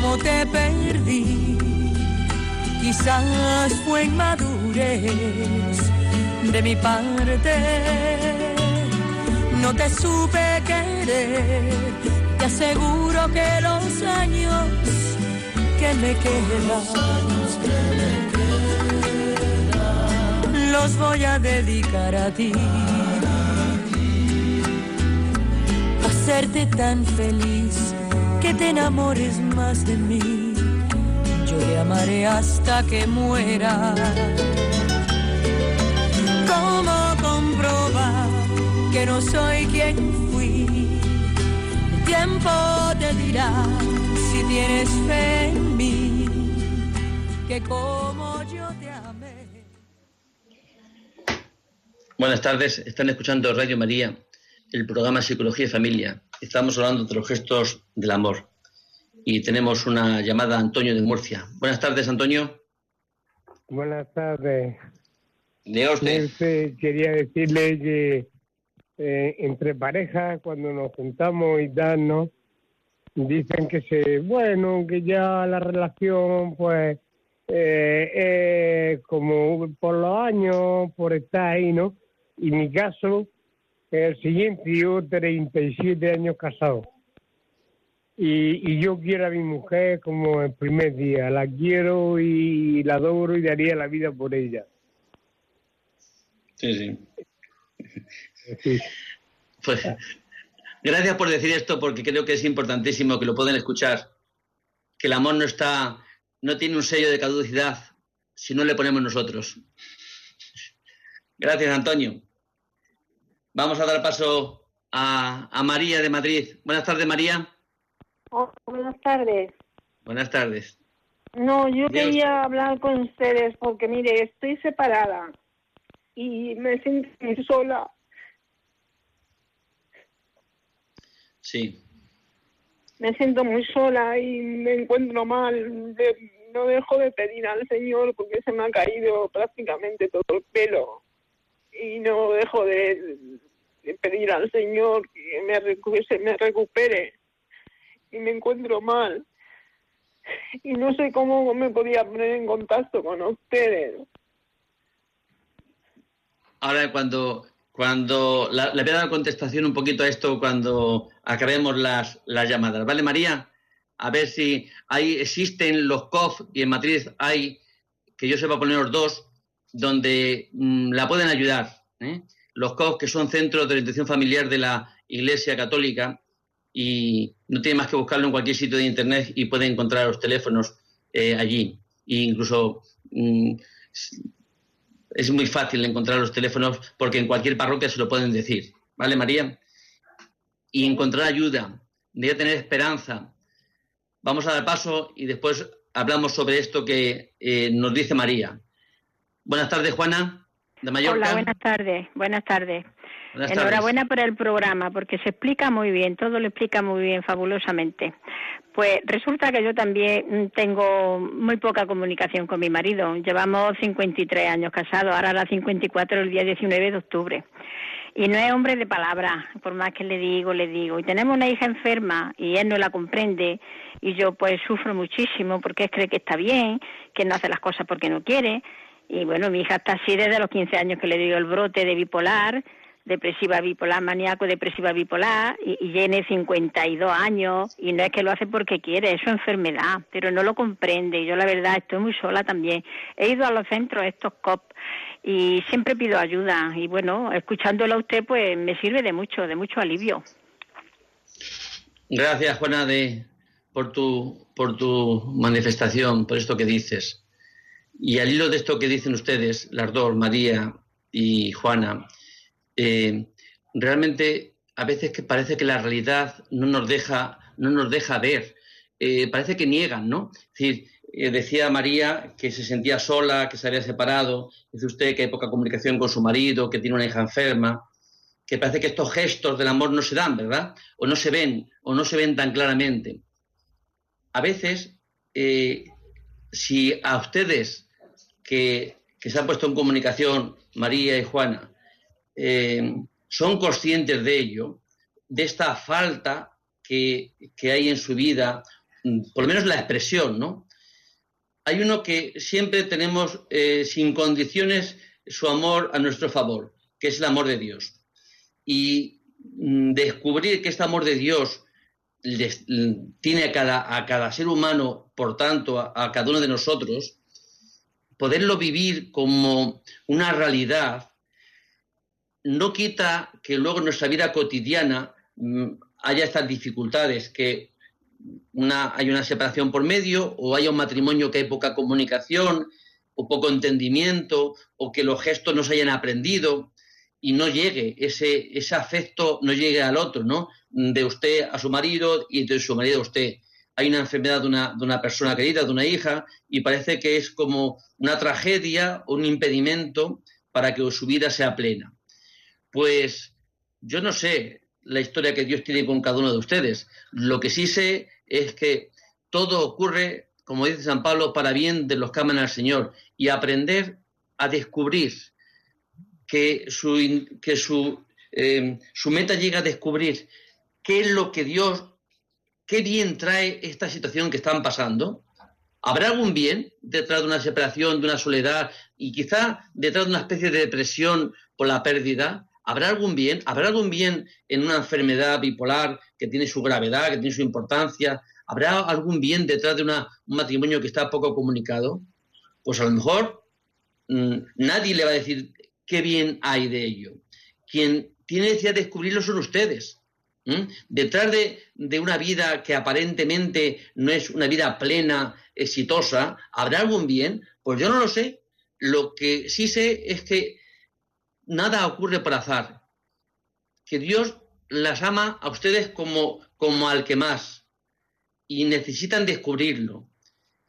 cómo te perdí. Quizás fue inmadurez de mi parte, no te supe querer te aseguro que los años que me quedan los voy a dedicar a ti. Hacerte tan feliz que te enamores más de mí. Yo te amaré hasta que muera. ¿Cómo comprobar que no soy quien tiempo te dirá si tienes fe en mí, que como yo te amé. Buenas tardes, están escuchando Radio María, el programa Psicología y Familia. Estamos hablando de los gestos del amor. Y tenemos una llamada a Antonio de Murcia. Buenas tardes, Antonio. Buenas tardes. De usted. Quería decirle que eh, entre parejas, cuando nos juntamos y tal, Dicen que se, bueno, que ya la relación, pues, eh, es como por los años, por estar ahí, ¿no? Y mi caso el siguiente, yo 37 años casado. y, y, yo quiero a mi mujer como el primer día. La quiero y la adoro y daría la vida por ella. Sí, sí. Pues gracias por decir esto porque creo que es importantísimo que lo puedan escuchar. Que el amor no está, no tiene un sello de caducidad si no le ponemos nosotros. Gracias, Antonio. Vamos a dar paso a, a María de Madrid. Buenas tardes, María. buenas tardes. Buenas tardes. No, yo quería hablar con ustedes porque, mire, estoy separada y me siento muy sola. Sí. Me siento muy sola y me encuentro mal. no dejo de pedir al Señor porque se me ha caído prácticamente todo el pelo. Y no dejo de, pedir al Señor que me, se me recupere. Y me encuentro mal. Y no sé cómo me podía poner en contacto con ustedes. Ahora, cuando, cuando le voy a dar contestación un poquito a esto cuando acabemos las, las llamadas. ¿Vale, María? A ver si ahí existen los COF y en Madrid hay, que yo sepa poner los dos, donde mm, la pueden ayudar. ¿eh? Los COF, que son centros de orientación familiar de la Iglesia Católica, y no tiene más que buscarlo en cualquier sitio de Internet y puede encontrar los teléfonos eh, allí. E incluso mm, es muy fácil encontrar los teléfonos porque en cualquier parroquia se lo pueden decir. ¿Vale, María? Y encontrar ayuda, de tener esperanza. Vamos a dar paso y después hablamos sobre esto que eh, nos dice María. Buenas tardes, Juana, de Mallorca. Hola, buenas tardes. Buenas tardes. Enhorabuena por el programa, porque se explica muy bien, todo lo explica muy bien, fabulosamente. Pues resulta que yo también tengo muy poca comunicación con mi marido. Llevamos 53 años casados, ahora la 54 el día 19 de octubre. Y no es hombre de palabra, por más que le digo, le digo. Y tenemos una hija enferma y él no la comprende y yo pues sufro muchísimo porque él cree que está bien, que no hace las cosas porque no quiere. Y bueno, mi hija está así desde los 15 años que le digo el brote de bipolar depresiva bipolar, maníaco depresiva bipolar, y, y tiene 52 años, y no es que lo hace porque quiere, es su enfermedad, pero no lo comprende. Yo la verdad estoy muy sola también. He ido a los centros, estos COP, y siempre pido ayuda, y bueno, escuchándolo a usted, pues me sirve de mucho, de mucho alivio. Gracias, Juana, de, por, tu, por tu manifestación, por esto que dices. Y al hilo de esto que dicen ustedes, las dos, María y Juana, eh, realmente a veces que parece que la realidad no nos deja, no nos deja ver, eh, parece que niegan, ¿no? Es decir, eh, decía María que se sentía sola, que se había separado, dice usted que hay poca comunicación con su marido, que tiene una hija enferma, que parece que estos gestos del amor no se dan, ¿verdad? O no se ven, o no se ven tan claramente. A veces, si a ustedes que, que se han puesto en comunicación, María y Juana, eh, son conscientes de ello, de esta falta que, hay en su vida, por lo menos la expresión, ¿no? Hay uno que siempre tenemos eh, sin condiciones su amor a nuestro favor, que es el amor de Dios. Y mm, descubrir que este amor de Dios tiene a cada, a cada, ser humano, por tanto, a cada uno de nosotros, poderlo vivir como una realidad no quita que luego en nuestra vida cotidiana mm, haya estas dificultades, que una, hay una separación por medio o haya un matrimonio que hay poca comunicación o poco entendimiento o que los gestos no se hayan aprendido y no llegue ese, ese afecto, no llegue al otro, ¿no? De usted a su marido y de su marido a usted. Hay una enfermedad de una, de una persona querida, de una hija, y parece que es como una tragedia, un impedimento para que su vida sea plena. Pues yo no sé la historia que Dios tiene con cada uno de ustedes. Lo que sí sé es que todo ocurre, como dice San Pablo, para bien de los que aman al Señor y aprender a descubrir que su, que su, eh, su meta llega a descubrir qué es lo que Dios, qué bien trae esta situación que están pasando. ¿Habrá algún bien detrás de una separación, de una soledad y quizá detrás de una especie de depresión por la pérdida? ¿Habrá algún bien? ¿Habrá algún bien en una enfermedad bipolar que tiene su gravedad, que tiene su importancia? ¿Habrá algún bien detrás de un matrimonio que está poco comunicado? Pues a lo mejor mm, nadie le va a decir qué bien hay de ello. Quien tiene de descubrirlo son ustedes. Detrás de, de, una vida que aparentemente no es una vida plena, exitosa, ¿habrá algún bien? Pues yo no lo sé. Lo que sí sé es que nada ocurre por azar, que Dios las ama a ustedes como, como al que más y necesitan descubrirlo,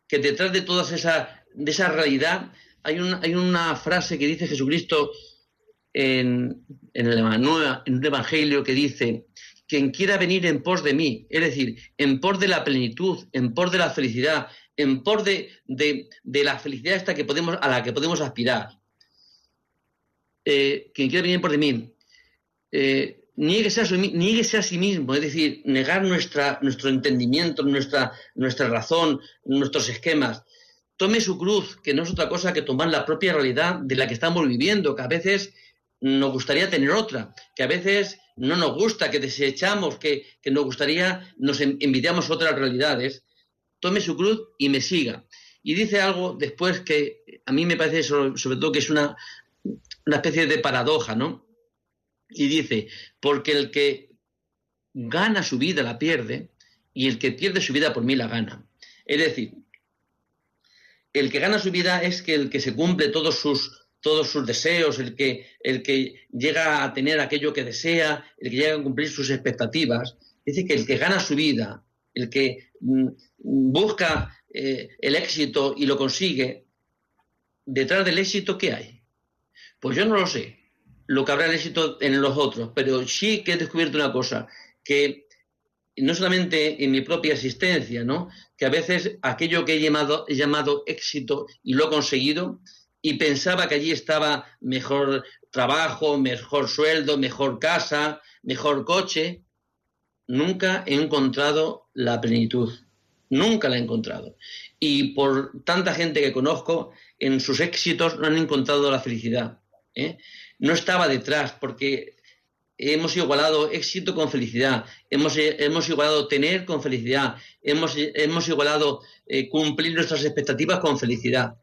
que detrás de toda esa, de esa realidad hay, hay una frase que dice Jesucristo en, en, el, en evangelio que dice, quien quiera venir en pos de mí, es decir, en pos de la plenitud, en pos de la felicidad, en pos de, de, de la felicidad esta que podemos, a la que podemos aspirar. Eh, quien quiera venir por de mí, eh, nieguese, a, a sí mismo, es decir, negar nuestra, nuestro entendimiento, nuestra, nuestra razón, nuestros esquemas. Tome su cruz, que no es otra cosa que tomar la propia realidad de la que estamos viviendo, que a veces nos gustaría tener otra, que a veces no nos gusta, que desechamos, que, nos gustaría, nos envidiamos otras realidades. Tome su cruz y me siga. Y dice algo después que a mí me parece sobre todo que es una, una especie de paradoja, ¿no? Y dice, porque el que gana su vida la pierde y el que pierde su vida por mí la gana. Es decir, el que gana su vida es que el que se cumple todos sus, todos sus deseos, el que, el que llega a tener aquello que desea, el que llega a cumplir sus expectativas. Dice que el que gana su vida, el que mm, busca eh, el éxito y lo consigue, detrás del éxito, ¿qué hay? Pues yo no lo sé, lo que habrá el éxito en los otros, pero sí que he descubierto una cosa, que no solamente en mi propia existencia, ¿no? que a veces aquello que he llamado, he llamado éxito y lo he conseguido, y pensaba que allí estaba mejor trabajo, mejor sueldo, mejor casa, mejor coche, nunca he encontrado la plenitud, nunca la he encontrado. Y por tanta gente que conozco, en sus éxitos no han encontrado la felicidad. ¿eh? no estaba detrás, porque hemos igualado éxito con felicidad, hemos, hemos igualado tener con felicidad, hemos, hemos igualado eh, cumplir nuestras expectativas con felicidad.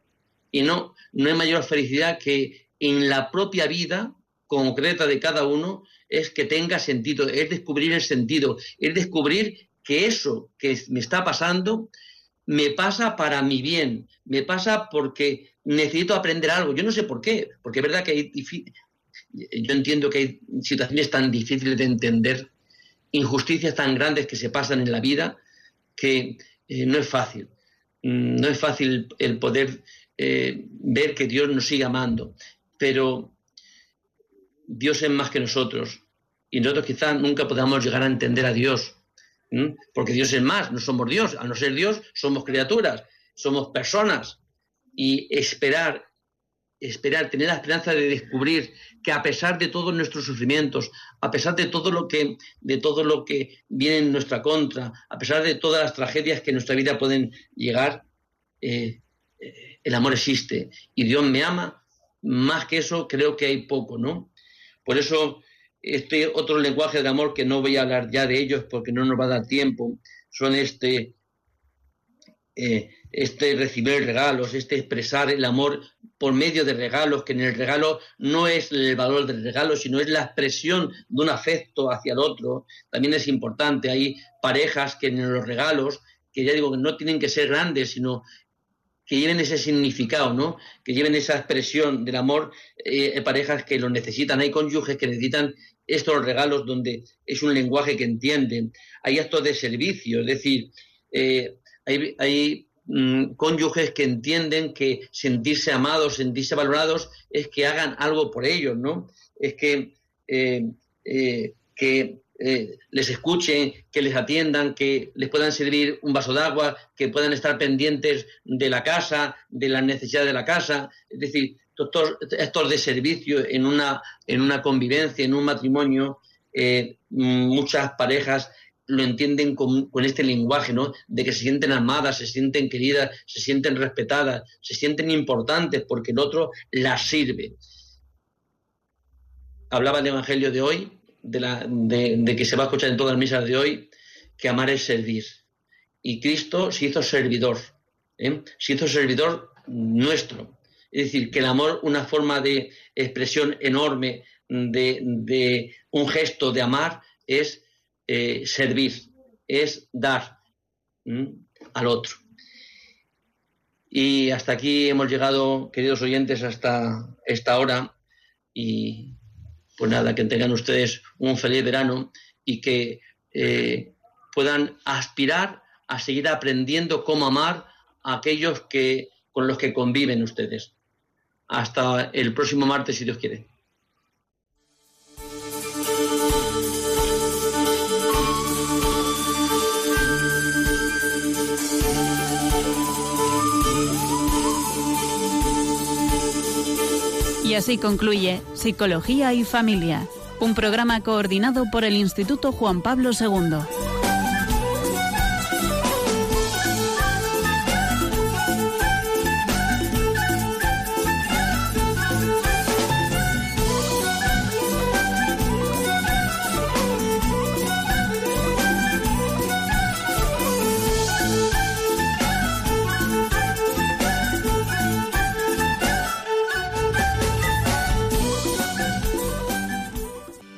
Y no, no hay mayor felicidad que en la propia vida concreta de cada uno es que tenga sentido, es descubrir el sentido, es descubrir que eso que me está pasando me pasa para mi bien, me pasa porque necesito aprender algo. Yo no sé por qué, porque es verdad que hay, yo entiendo que hay situaciones tan difíciles de entender, injusticias tan grandes que se pasan en la vida, que eh, no es fácil. Mm, no es fácil el poder eh, ver que Dios nos sigue amando, pero Dios es más que nosotros y nosotros quizás nunca podamos llegar a entender a Dios, porque Dios es más, no somos Dios, al no ser Dios somos criaturas, somos personas. Y esperar, esperar, tener la esperanza de descubrir que a pesar de todos nuestros sufrimientos, a pesar de todo lo que, de todo lo que viene en nuestra contra, a pesar de todas las tragedias que en nuestra vida pueden llegar, eh, el amor existe y Dios me ama. Más que eso, creo que hay poco, ¿no? Por eso, este otro lenguaje del amor que no voy a hablar ya de ellos porque no nos va a dar tiempo, son este, eh, este recibir regalos, este expresar el amor por medio de regalos, que en el regalo no es el valor del regalo, sino es la expresión de un afecto hacia el otro. También es importante, hay parejas que en los regalos, que ya digo que no tienen que ser grandes, sino que lleven ese significado, ¿no? Que lleven esa expresión del amor, eh, parejas que lo necesitan, hay cónyuges que necesitan estos regalos donde es un lenguaje que entienden, hay actos de servicio, es decir, eh, hay, mm, cónyuges que entienden que sentirse amados, sentirse valorados, es que hagan algo por ellos, ¿no? Es que, eh, que eh, les escuchen, que les atiendan, que les puedan servir un vaso de agua, que puedan estar pendientes de la casa, de las necesidades de la casa. Es decir, estos, estos de servicio en una, en una convivencia, en un matrimonio, muchas parejas lo entienden con, este lenguaje, ¿no? De que se sienten amadas, se sienten queridas, se sienten respetadas, se sienten importantes porque el otro las sirve. hablaba el Evangelio de hoy, de, la, de, que se va a escuchar en todas las misas de hoy, que amar es servir. Y Cristo se hizo servidor, ¿eh? se hizo servidor nuestro. Es decir, que el amor, una forma de expresión enorme de, un gesto de amar, es eh, servir, es dar al otro. Y hasta aquí hemos llegado, queridos oyentes, hasta esta hora. Y pues nada, que tengan ustedes un feliz verano y que eh, puedan aspirar a seguir aprendiendo cómo amar a aquellos que, con los que conviven ustedes. Hasta el próximo martes, si Dios quiere. Y así concluye Psicología y Familia, un programa coordinado por el Instituto Juan Pablo II.